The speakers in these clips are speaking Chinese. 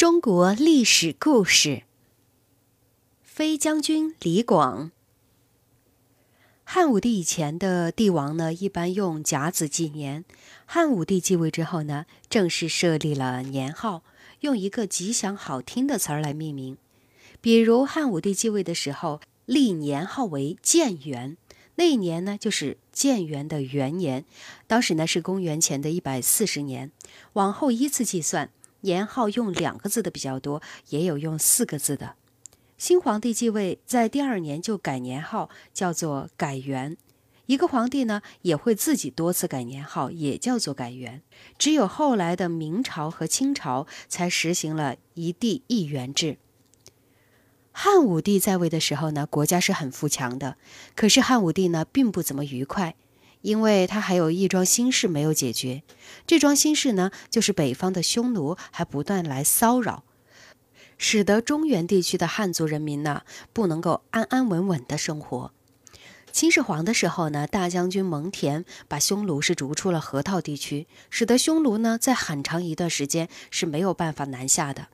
中国历史故事：飞将军李广。汉武帝以前的帝王呢，一般用甲子纪年。汉武帝继位之后呢，正式设立了年号，用一个吉祥好听的词儿来命名。比如汉武帝继位的时候，立年号为建元，那一年呢就是建元的元年，当时呢是公元前的一百四十年。往后依次计算。年号用两个字的比较多，也有用四个字的。新皇帝继位，在第二年就改年号，叫做改元。一个皇帝呢，也会自己多次改年号，也叫做改元。只有后来的明朝和清朝才实行了一帝一元制。汉武帝在位的时候呢，国家是很富强的，可是汉武帝呢，并不怎么愉快。因为他还有一桩心事没有解决，这桩心事呢，就是北方的匈奴还不断来骚扰，使得中原地区的汉族人民呢，不能够安安稳稳的生活。秦始皇的时候呢，大将军蒙恬把匈奴是逐出了河套地区，使得匈奴呢，在很长一段时间是没有办法南下的。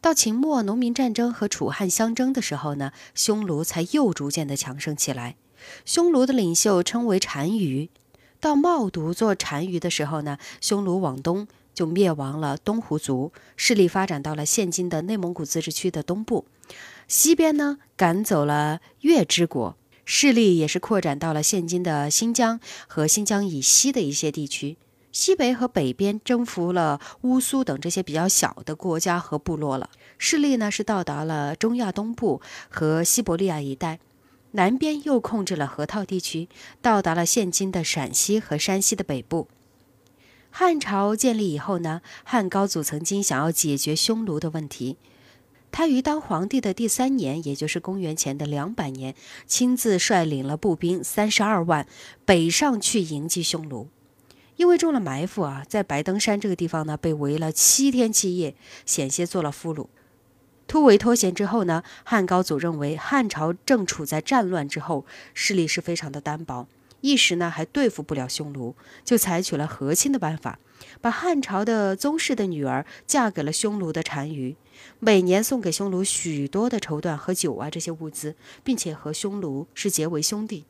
到秦末农民战争和楚汉相争的时候呢，匈奴才又逐渐的强盛起来。匈奴的领袖称为单于，到冒顿做单于的时候呢，匈奴往东就灭亡了东胡族，势力发展到了现今的内蒙古自治区的东部，西边呢赶走了月之国，势力也是扩展到了现今的新疆和新疆以西的一些地区，西北和北边征服了乌苏等这些比较小的国家和部落了，势力呢是到达了中亚东部和西伯利亚一带。南边又控制了河套地区，到达了现今的陕西和山西的北部。汉朝建立以后呢，汉高祖曾经想要解决匈奴的问题，他于当皇帝的第三年，也就是公元前的两百年，亲自率领了步兵三十二万北上去迎击匈奴。因为中了埋伏啊，在白登山这个地方呢，被围了七天七夜，险些做了俘虏。突围脱险之后呢，汉高祖认为汉朝正处在战乱之后，势力是非常的单薄，一时呢还对付不了匈奴，就采取了和亲的办法，把汉朝的宗室的女儿嫁给了匈奴的单于，每年送给匈奴许多的绸缎和酒啊这些物资，并且和匈奴是结为兄弟。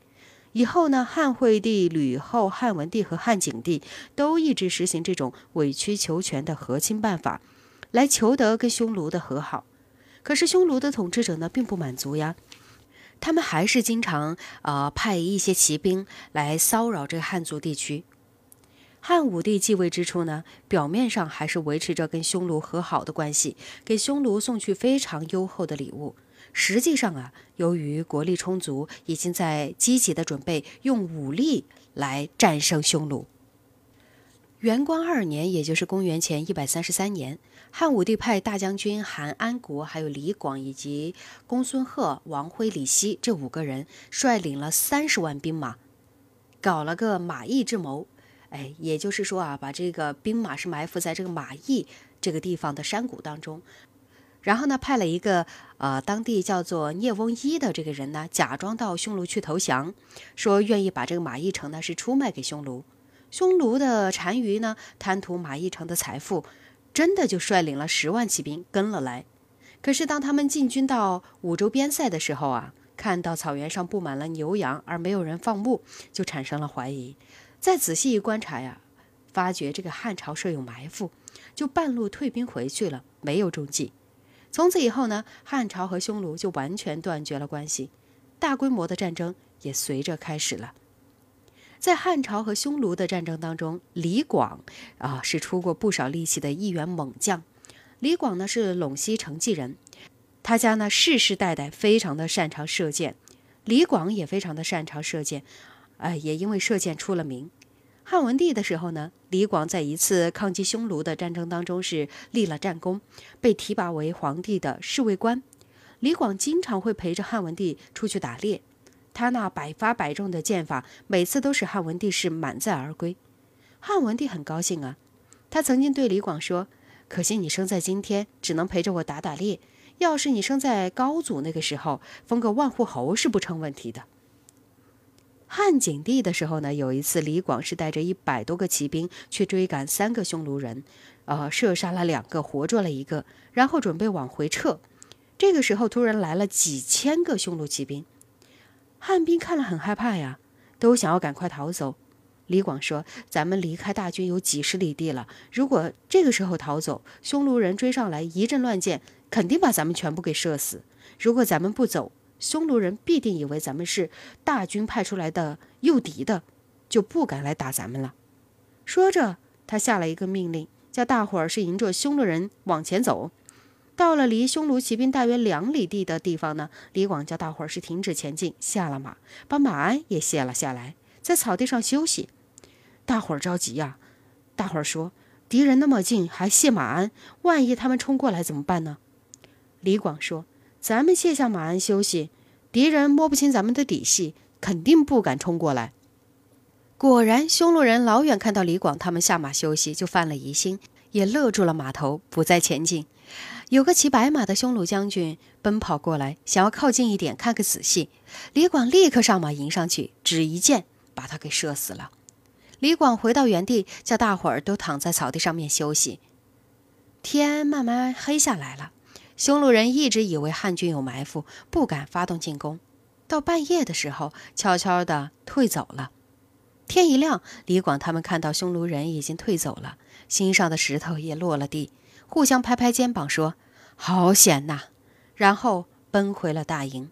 以后呢，汉惠帝、吕后、汉文帝和汉景帝都一直实行这种委曲求全的和亲办法，来求得跟匈奴的和好。可是匈奴的统治者呢，并不满足呀，他们还是经常呃派一些骑兵来骚扰这个汉族地区。汉武帝继位之初呢，表面上还是维持着跟匈奴和好的关系，给匈奴送去非常优厚的礼物。实际上啊，由于国力充足，已经在积极的准备用武力来战胜匈奴。元光二年，也就是公元前一百三十三年，汉武帝派大将军韩安国、还有李广以及公孙贺、王辉、李希这五个人，率领了三十万兵马，搞了个马邑之谋。哎，也就是说啊，把这个兵马是埋伏在这个马邑这个地方的山谷当中，然后呢，派了一个呃当地叫做聂翁一的这个人呢，假装到匈奴去投降，说愿意把这个马邑城呢是出卖给匈奴。匈奴的单于呢，贪图马邑城的财富，真的就率领了十万骑兵跟了来。可是当他们进军到五州边塞的时候啊，看到草原上布满了牛羊，而没有人放牧，就产生了怀疑。再仔细一观察呀，发觉这个汉朝设有埋伏，就半路退兵回去了，没有中计。从此以后呢，汉朝和匈奴就完全断绝了关系，大规模的战争也随着开始了。在汉朝和匈奴的战争当中，李广啊是出过不少力气的一员猛将。李广呢是陇西成纪人，他家呢世世代代非常的擅长射箭，李广也非常的擅长射箭，哎，也因为射箭出了名。汉文帝的时候呢，李广在一次抗击匈奴的战争当中是立了战功，被提拔为皇帝的侍卫官。李广经常会陪着汉文帝出去打猎。他那百发百中的剑法，每次都使汉文帝是满载而归。汉文帝很高兴啊，他曾经对李广说：“可惜你生在今天，只能陪着我打打猎。要是你生在高祖那个时候，封个万户侯是不成问题的。”汉景帝的时候呢，有一次李广是带着一百多个骑兵去追赶三个匈奴人，呃，射杀了两个，活捉了一个，然后准备往回撤。这个时候突然来了几千个匈奴骑兵，汉兵看了很害怕呀，都想要赶快逃走。李广说：“咱们离开大军有几十里地了，如果这个时候逃走，匈奴人追上来一阵乱箭，肯定把咱们全部给射死。如果咱们不走，匈奴人必定以为咱们是大军派出来的诱敌的，就不敢来打咱们了。”说着，他下了一个命令，叫大伙儿是迎着匈奴人往前走。到了离匈奴骑兵大约两里地的地方呢，李广叫大伙儿是停止前进，下了马，把马鞍也卸了下来，在草地上休息。大伙儿着急呀！大伙儿说：“敌人那么近，还卸马鞍，万一他们冲过来怎么办呢？”李广说：“咱们卸下马鞍休息，敌人摸不清咱们的底细，肯定不敢冲过来。”果然，匈奴人老远看到李广他们下马休息，就犯了疑心，也勒住了马头，不再前进。有个骑白马的匈奴将军奔跑过来，想要靠近一点看个仔细。李广立刻上马迎上去，只一箭把他给射死了。李广回到原地，叫大伙儿都躺在草地上面休息。天慢慢黑下来了，匈奴人一直以为汉军有埋伏，不敢发动进攻。到半夜的时候，悄悄地退走了。天一亮，李广他们看到匈奴人已经退走了，心上的石头也落了地，互相拍拍肩膀说：“好险呐！”然后奔回了大营。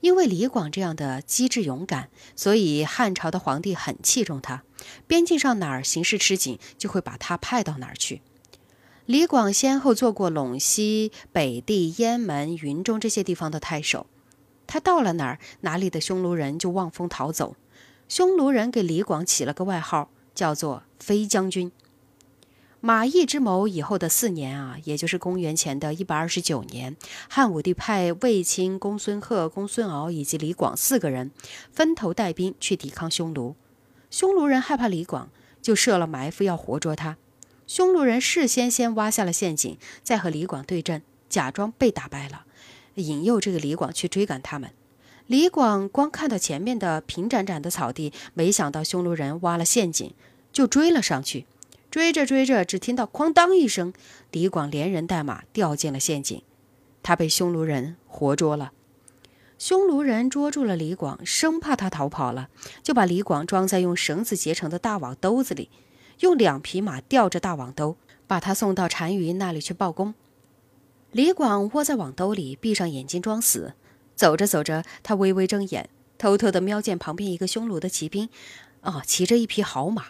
因为李广这样的机智勇敢，所以汉朝的皇帝很器重他。边境上哪儿形势吃紧，就会把他派到哪儿去。李广先后做过陇西、北地、雁门、云中这些地方的太守。他到了哪儿，哪里的匈奴人就望风逃走。匈奴人给李广起了个外号，叫做“飞将军”。马邑之谋以后的四年啊，也就是公元前的一百二十九年，汉武帝派卫青、公孙贺、公孙敖以及李广四个人分头带兵去抵抗匈奴。匈奴人害怕李广，就设了埋伏要活捉他。匈奴人事先先挖下了陷阱，再和李广对阵，假装被打败了，引诱这个李广去追赶他们。李广光看到前面的平展展的草地，没想到匈奴人挖了陷阱，就追了上去。追着追着，只听到“哐当”一声，李广连人带马掉进了陷阱，他被匈奴人活捉了。匈奴人捉住了李广，生怕他逃跑了，就把李广装在用绳子结成的大网兜子里，用两匹马吊着大网兜，把他送到单于那里去报功。李广窝在网兜里，闭上眼睛装死。走着走着，他微微睁眼，偷偷地瞄见旁边一个匈奴的骑兵，啊，骑着一匹好马。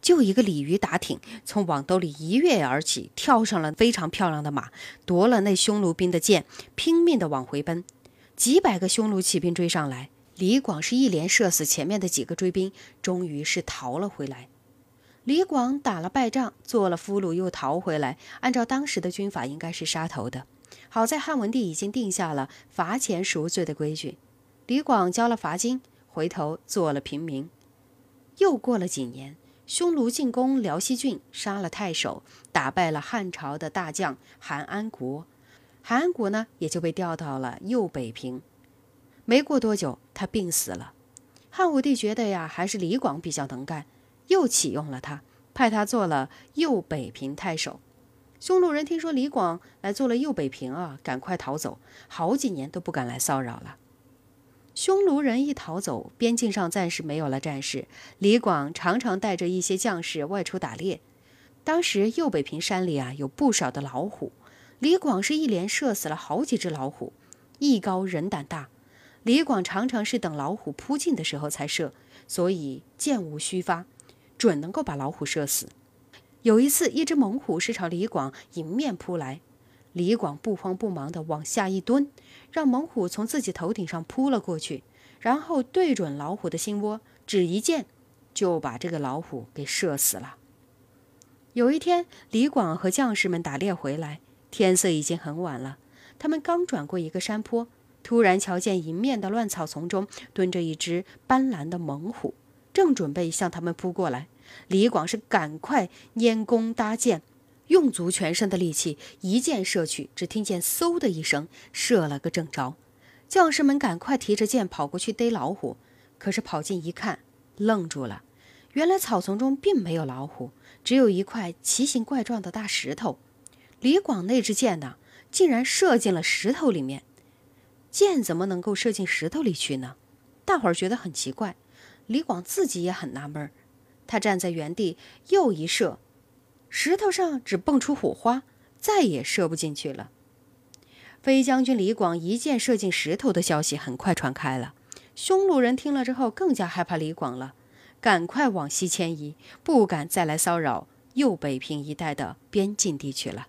就一个鲤鱼打挺，从网兜里一跃而起，跳上了非常漂亮的马，夺了那匈奴兵的剑，拼命地往回奔。几百个匈奴骑兵追上来，李广是一连射死前面的几个追兵，终于是逃了回来。李广打了败仗，做了俘虏，又逃回来。按照当时的军法，应该是杀头的。好在汉文帝已经定下了罚钱赎罪的规矩，李广交了罚金，回头做了平民。又过了几年。匈奴进攻辽西郡，杀了太守，打败了汉朝的大将韩安国。韩安国呢，也就被调到了右北平。没过多久，他病死了。汉武帝觉得呀，还是李广比较能干，又启用了他，派他做了右北平太守。匈奴人听说李广来做了右北平啊，赶快逃走，好几年都不敢来骚扰了。匈奴人一逃走，边境上暂时没有了战事。李广常常带着一些将士外出打猎。当时右北平山里啊有不少的老虎，李广是一连射死了好几只老虎。艺高人胆大，李广常常是等老虎扑近的时候才射，所以箭无虚发，准能够把老虎射死。有一次，一只猛虎是朝李广迎面扑来。李广不慌不忙地往下一蹲，让猛虎从自己头顶上扑了过去，然后对准老虎的心窝，只一箭，就把这个老虎给射死了。有一天，李广和将士们打猎回来，天色已经很晚了。他们刚转过一个山坡，突然瞧见迎面的乱草丛中蹲着一只斑斓的猛虎，正准备向他们扑过来。李广是赶快拈弓搭箭。用足全身的力气，一箭射去，只听见“嗖”的一声，射了个正着。将士们赶快提着箭跑过去逮老虎，可是跑近一看，愣住了。原来草丛中并没有老虎，只有一块奇形怪状的大石头。李广那支箭呢，竟然射进了石头里面。箭怎么能够射进石头里去呢？大伙儿觉得很奇怪，李广自己也很纳闷儿。他站在原地，又一射，石头上只蹦出火花，再也射不进去了。飞将军李广一箭射进石头的消息很快传开了，匈奴人听了之后更加害怕李广了，赶快往西迁移，不敢再来骚扰右北平一带的边境地区了。